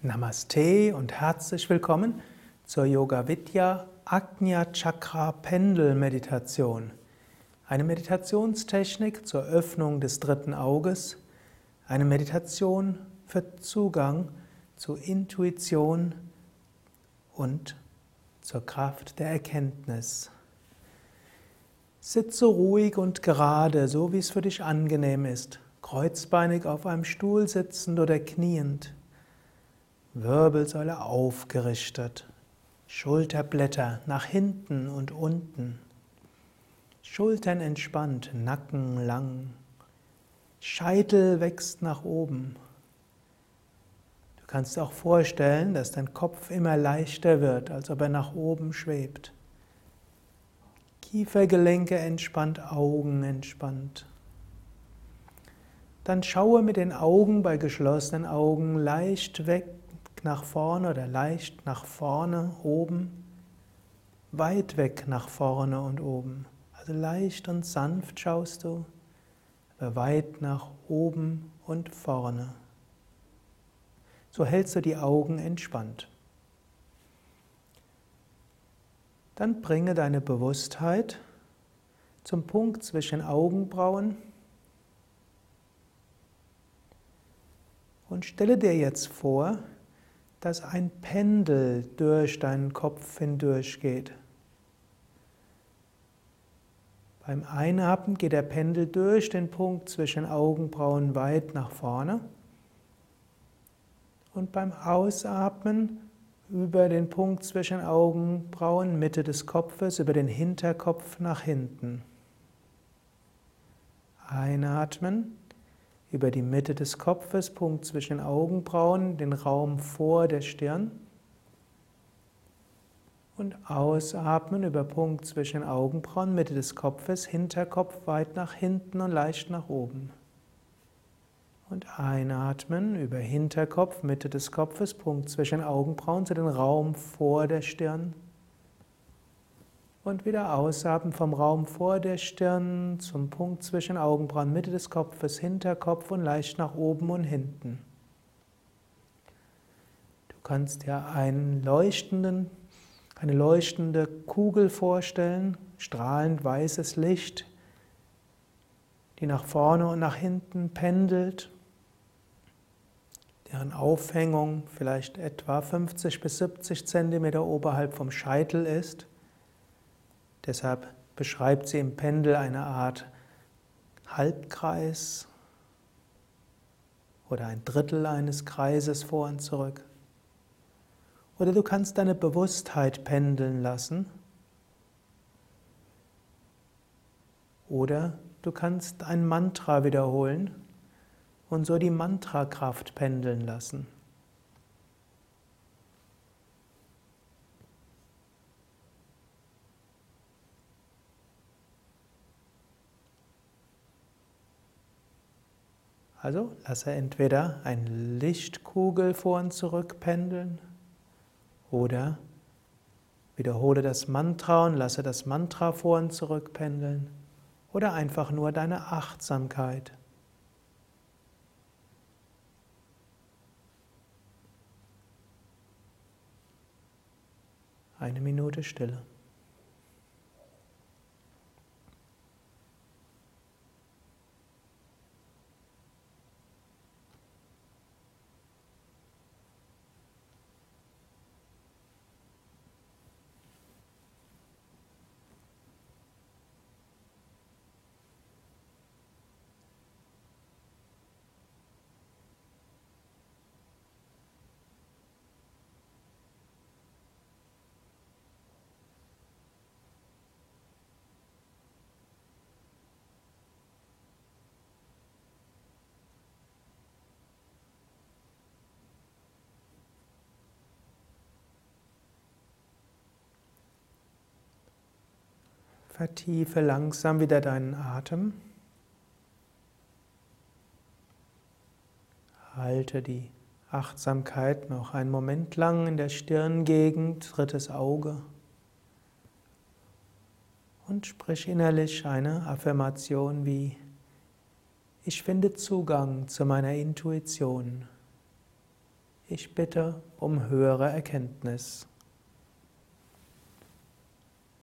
Namaste und herzlich willkommen zur Yoga Vidya Agnya Chakra Pendel Meditation. Eine Meditationstechnik zur Öffnung des dritten Auges, eine Meditation für Zugang zu Intuition und zur Kraft der Erkenntnis. Sitze ruhig und gerade, so wie es für dich angenehm ist, kreuzbeinig auf einem Stuhl sitzend oder kniend. Wirbelsäule aufgerichtet, Schulterblätter nach hinten und unten, Schultern entspannt, Nacken lang, Scheitel wächst nach oben. Du kannst auch vorstellen, dass dein Kopf immer leichter wird, als ob er nach oben schwebt. Kiefergelenke entspannt, Augen entspannt. Dann schaue mit den Augen bei geschlossenen Augen leicht weg nach vorne oder leicht nach vorne, oben, weit weg nach vorne und oben. Also leicht und sanft schaust du, aber weit nach oben und vorne. So hältst du die Augen entspannt. Dann bringe deine Bewusstheit zum Punkt zwischen Augenbrauen und stelle dir jetzt vor, dass ein Pendel durch deinen Kopf hindurch geht. Beim Einatmen geht der Pendel durch den Punkt zwischen Augenbrauen weit nach vorne und beim Ausatmen über den Punkt zwischen Augenbrauen, Mitte des Kopfes, über den Hinterkopf nach hinten. Einatmen über die Mitte des Kopfes, Punkt zwischen Augenbrauen, den Raum vor der Stirn. Und ausatmen über Punkt zwischen Augenbrauen, Mitte des Kopfes, Hinterkopf weit nach hinten und leicht nach oben. Und einatmen über Hinterkopf, Mitte des Kopfes, Punkt zwischen Augenbrauen zu den Raum vor der Stirn. Und wieder ausatmen vom Raum vor der Stirn zum Punkt zwischen Augenbrauen, Mitte des Kopfes, Hinterkopf und leicht nach oben und hinten. Du kannst dir einen leuchtenden, eine leuchtende Kugel vorstellen, strahlend weißes Licht, die nach vorne und nach hinten pendelt, deren Aufhängung vielleicht etwa 50 bis 70 Zentimeter oberhalb vom Scheitel ist. Deshalb beschreibt sie im Pendel eine Art Halbkreis oder ein Drittel eines Kreises vor und zurück. Oder du kannst deine Bewusstheit pendeln lassen. Oder du kannst ein Mantra wiederholen und so die Mantrakraft pendeln lassen. Also lasse entweder eine Lichtkugel vor und zurück pendeln oder wiederhole das Mantra und lasse das Mantra vor und zurück pendeln oder einfach nur deine Achtsamkeit. Eine Minute Stille. Vertiefe langsam wieder deinen Atem. Halte die Achtsamkeit noch einen Moment lang in der Stirngegend, drittes Auge. Und sprich innerlich eine Affirmation wie Ich finde Zugang zu meiner Intuition. Ich bitte um höhere Erkenntnis.